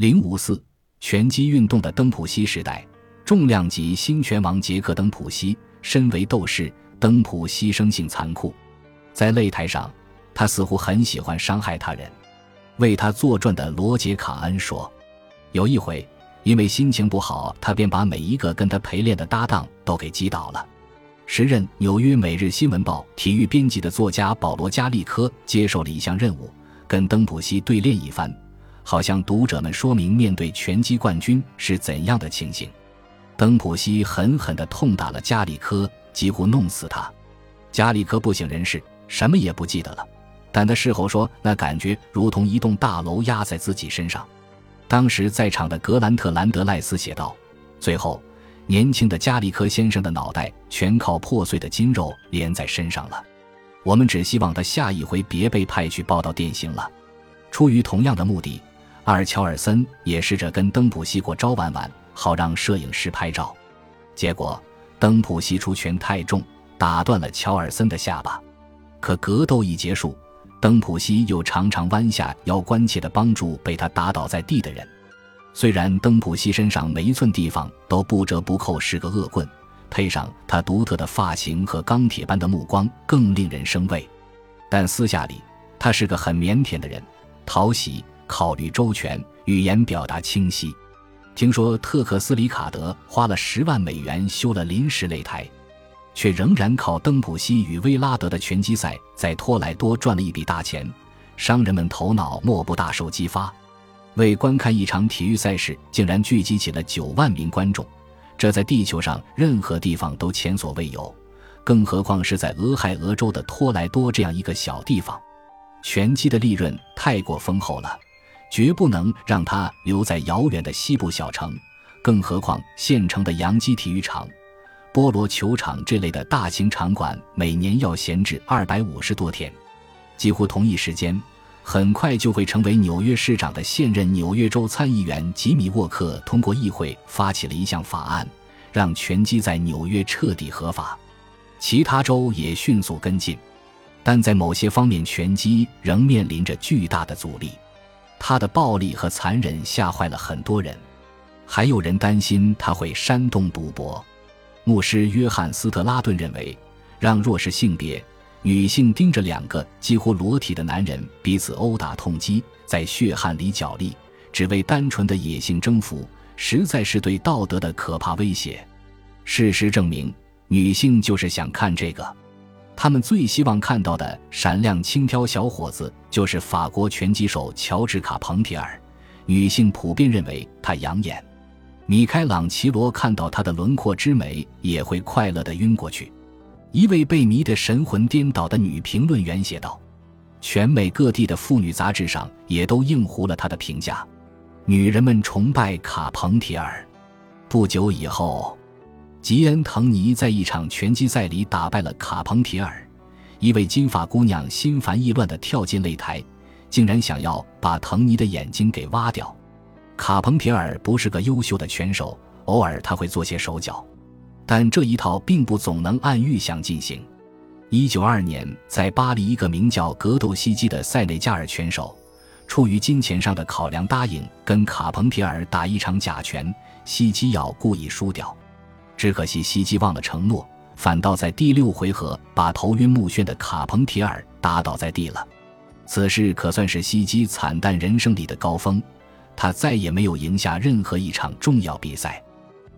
零五四拳击运动的登普西时代，重量级新拳王杰克·登普西身为斗士，登普西生性残酷，在擂台上，他似乎很喜欢伤害他人。为他作传的罗杰·卡恩说：“有一回，因为心情不好，他便把每一个跟他陪练的搭档都给击倒了。”时任纽约每日新闻报体育编辑的作家保罗·加利科接受了一项任务，跟登普西对练一番，好向读者们说明面对拳击冠军是怎样的情形。登普西狠狠地痛打了加里科，几乎弄死他。加里科不省人事，什么也不记得了，但他事后说，那感觉如同一栋大楼压在自己身上。当时在场的格兰特·兰德赖斯写道：“最后。”年轻的加里科先生的脑袋全靠破碎的筋肉连在身上了，我们只希望他下一回别被派去报道电信了。出于同样的目的，阿尔乔尔森也试着跟登普西过招玩玩，好让摄影师拍照。结果，登普西出拳太重，打断了乔尔森的下巴。可格斗一结束，登普西又常常弯下腰，关切地帮助被他打倒在地的人。虽然登普西身上每一寸地方都不折不扣是个恶棍，配上他独特的发型和钢铁般的目光，更令人生畏。但私下里，他是个很腼腆的人，讨喜，考虑周全，语言表达清晰。听说特克斯里卡德花了十万美元修了临时擂台，却仍然靠登普西与威拉德的拳击赛在托莱多赚了一笔大钱，商人们头脑莫不大受激发。为观看一场体育赛事，竟然聚集起了九万名观众，这在地球上任何地方都前所未有，更何况是在俄亥俄州的托莱多这样一个小地方。拳击的利润太过丰厚了，绝不能让它留在遥远的西部小城，更何况县城的洋基体育场、波罗球场这类的大型场馆每年要闲置二百五十多天。几乎同一时间。很快就会成为纽约市长的现任纽约州参议员吉米·沃克通过议会发起了一项法案，让拳击在纽约彻底合法。其他州也迅速跟进，但在某些方面，拳击仍面临着巨大的阻力。他的暴力和残忍吓坏了很多人，还有人担心他会煽动赌博。牧师约翰·斯特拉顿认为，让弱势性别。女性盯着两个几乎裸体的男人彼此殴打痛击，在血汗里角力，只为单纯的野性征服，实在是对道德的可怕威胁。事实证明，女性就是想看这个，他们最希望看到的闪亮轻佻小伙子就是法国拳击手乔治卡彭铁尔。女性普遍认为他养眼，米开朗奇罗看到他的轮廓之美也会快乐的晕过去。一位被迷得神魂颠倒的女评论员写道：“全美各地的妇女杂志上也都应糊了她的评价。女人们崇拜卡彭铁尔。不久以后，吉恩·滕尼在一场拳击赛里打败了卡彭铁尔。一位金发姑娘心烦意乱地跳进擂台，竟然想要把滕尼的眼睛给挖掉。卡彭铁尔不是个优秀的拳手，偶尔他会做些手脚。”但这一套并不总能按预想进行。一九二年，在巴黎，一个名叫格斗西基的塞内加尔拳手，出于金钱上的考量，答应跟卡彭铁尔打一场假拳。西基要故意输掉，只可惜西基忘了承诺，反倒在第六回合把头晕目眩的卡彭铁尔打倒在地了。此事可算是西基惨淡人生里的高峰，他再也没有赢下任何一场重要比赛。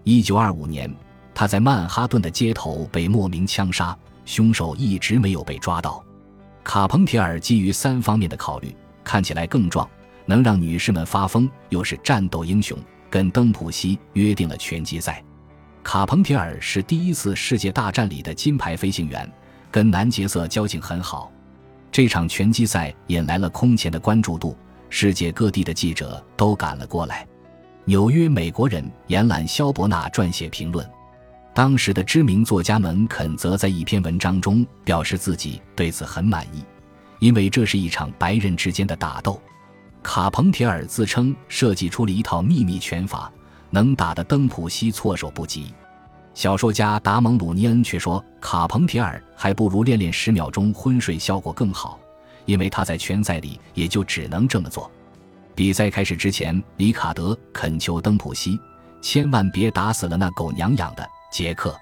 一九二五年。他在曼哈顿的街头被莫名枪杀，凶手一直没有被抓到。卡彭铁尔基于三方面的考虑，看起来更壮，能让女士们发疯，又是战斗英雄，跟登普西约定了拳击赛。卡彭铁尔是第一次世界大战里的金牌飞行员，跟南杰瑟交情很好。这场拳击赛引来了空前的关注度，世界各地的记者都赶了过来。纽约美国人延揽肖伯纳撰写评论。当时的知名作家门肯则在一篇文章中表示自己对此很满意，因为这是一场白人之间的打斗。卡彭铁尔自称设计出了一套秘密拳法，能打得登普西措手不及。小说家达蒙·鲁尼恩却说，卡彭铁尔还不如练练十秒钟昏睡效果更好，因为他在拳赛里也就只能这么做。比赛开始之前，里卡德恳求登普西千万别打死了那狗娘养的杰克。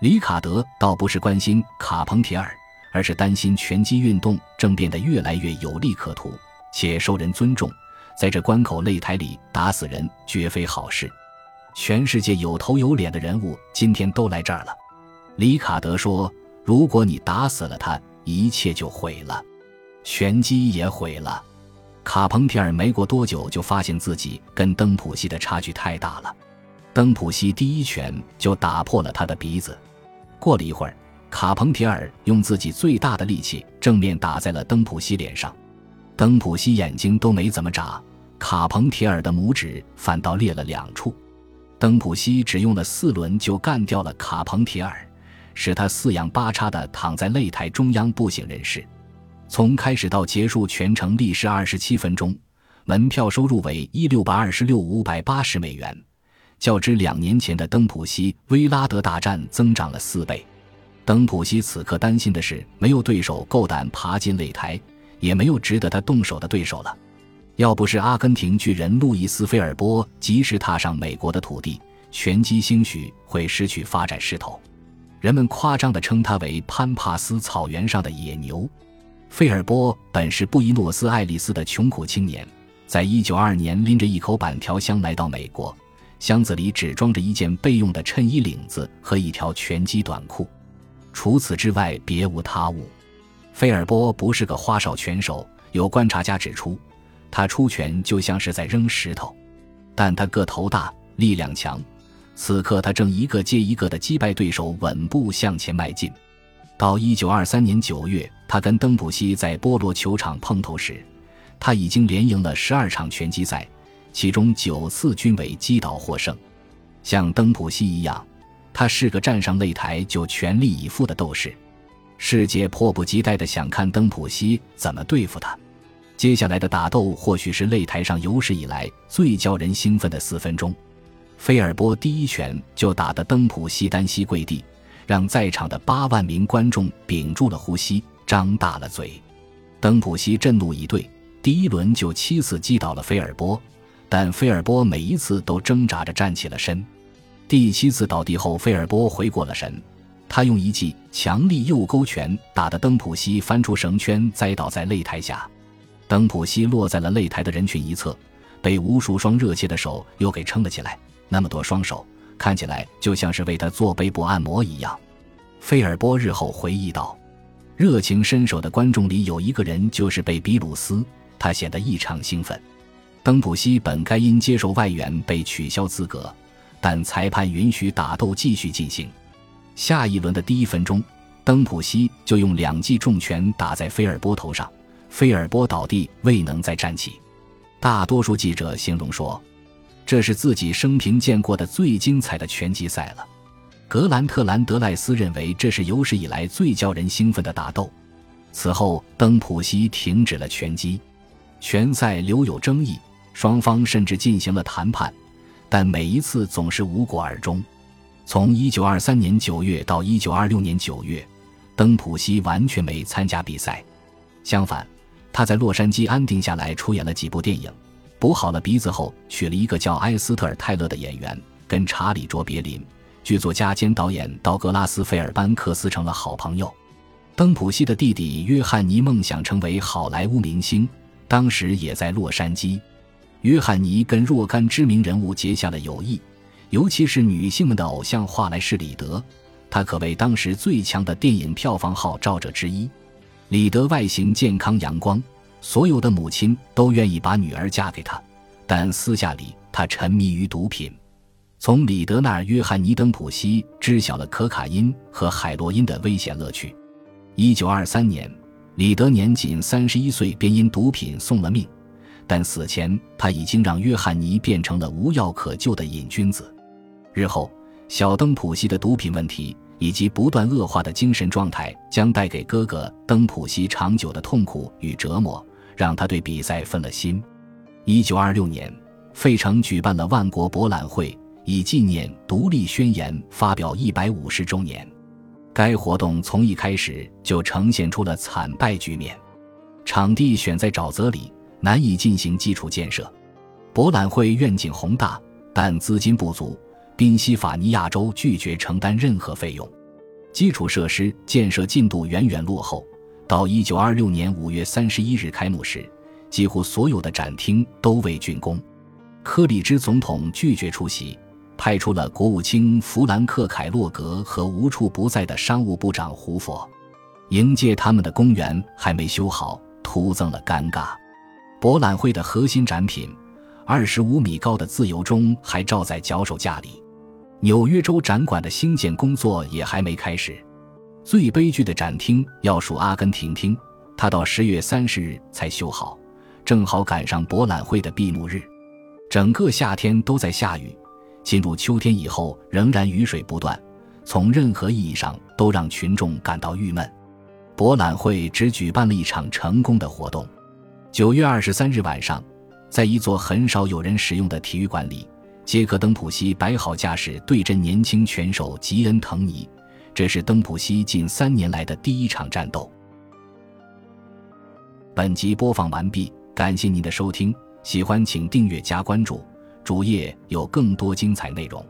里卡德倒不是关心卡彭铁尔，而是担心拳击运动正变得越来越有利可图，且受人尊重。在这关口擂台里打死人绝非好事。全世界有头有脸的人物今天都来这儿了。里卡德说：“如果你打死了他，一切就毁了，拳击也毁了。”卡彭提尔没过多久就发现自己跟登普西的差距太大了，登普西第一拳就打破了他的鼻子。过了一会儿，卡彭提尔用自己最大的力气正面打在了登普西脸上，登普西眼睛都没怎么眨，卡彭提尔的拇指反倒裂了两处。登普西只用了四轮就干掉了卡彭提尔，使他四仰八叉地躺在擂台中央不省人事。从开始到结束，全程历时二十七分钟，门票收入为一六百二十六五百八十美元，较之两年前的登普西威拉德大战增长了四倍。登普西此刻担心的是，没有对手够胆爬进擂台，也没有值得他动手的对手了。要不是阿根廷巨人路易斯·菲尔波及时踏上美国的土地，拳击兴许会失去发展势头。人们夸张地称他为潘帕斯草原上的野牛。费尔波本是布宜诺斯艾利斯的穷苦青年，在一九二年拎着一口板条箱来到美国，箱子里只装着一件备用的衬衣领子和一条拳击短裤，除此之外别无他物。费尔波不是个花哨拳手，有观察家指出，他出拳就像是在扔石头，但他个头大，力量强，此刻他正一个接一个的击败对手，稳步向前迈进。到一九二三年九月，他跟登普西在波罗球场碰头时，他已经连赢了十二场拳击赛，其中九次均为击倒获胜。像登普西一样，他是个站上擂台就全力以赴的斗士。世界迫不及待地想看登普西怎么对付他。接下来的打斗或许是擂台上有史以来最叫人兴奋的四分钟。菲尔波第一拳就打得登普西单膝跪地。让在场的八万名观众屏住了呼吸，张大了嘴。登普西震怒以对，第一轮就七次击倒了菲尔波，但菲尔波每一次都挣扎着站起了身。第七次倒地后，菲尔波回过了神，他用一记强力右勾拳打得登普西翻出绳圈，栽倒在擂台下。登普西落在了擂台的人群一侧，被无数双热切的手又给撑了起来。那么多双手。看起来就像是为他做背部按摩一样，菲尔波日后回忆道：“热情伸手的观众里有一个人就是贝比鲁斯，他显得异常兴奋。”登普西本该因接受外援被取消资格，但裁判允许打斗继续进行。下一轮的第一分钟，登普西就用两记重拳打在菲尔波头上，菲尔波倒地未能再站起。大多数记者形容说。这是自己生平见过的最精彩的拳击赛了。格兰特兰德赖斯认为这是有史以来最叫人兴奋的打斗。此后，登普西停止了拳击。拳赛留有争议，双方甚至进行了谈判，但每一次总是无果而终。从1923年9月到1926年9月，登普西完全没参加比赛。相反，他在洛杉矶安定下来，出演了几部电影。补好了鼻子后，娶了一个叫埃斯特尔·泰勒的演员，跟查理·卓别林、剧作家兼导演道格拉斯·费尔班克斯成了好朋友。登普西的弟弟约翰尼梦想成为好莱坞明星，当时也在洛杉矶。约翰尼跟若干知名人物结下了友谊，尤其是女性们的偶像华莱士·里德，他可谓当时最强的电影票房号召者之一。里德外形健康阳光。所有的母亲都愿意把女儿嫁给他，但私下里他沉迷于毒品。从里德那儿，约翰尼·登普西知晓了可卡因和海洛因的危险乐趣。一九二三年，里德年仅三十一岁便因毒品送了命，但死前他已经让约翰尼变成了无药可救的瘾君子。日后，小登普西的毒品问题。以及不断恶化的精神状态将带给哥哥登普西长久的痛苦与折磨，让他对比赛分了心。一九二六年，费城举办了万国博览会，以纪念《独立宣言》发表一百五十周年。该活动从一开始就呈现出了惨败局面。场地选在沼泽里，难以进行基础建设。博览会愿景宏大，但资金不足，宾夕法尼亚州拒绝承担任何费用。基础设施建设进度远远落后。到一九二六年五月三十一日开幕时，几乎所有的展厅都未竣工。柯里芝总统拒绝出席，派出了国务卿弗兰克·凯洛格和无处不在的商务部长胡佛。迎接他们的公园还没修好，徒增了尴尬。博览会的核心展品——二十五米高的自由钟还罩在脚手架里。纽约州展馆的兴建工作也还没开始。最悲剧的展厅要数阿根廷厅，它到十月三十日才修好，正好赶上博览会的闭幕日。整个夏天都在下雨，进入秋天以后仍然雨水不断，从任何意义上都让群众感到郁闷。博览会只举办了一场成功的活动。九月二十三日晚上，在一座很少有人使用的体育馆里，杰克登普西摆好架势对阵年轻拳手吉恩滕尼。这是登普西近三年来的第一场战斗。本集播放完毕，感谢您的收听，喜欢请订阅加关注，主页有更多精彩内容。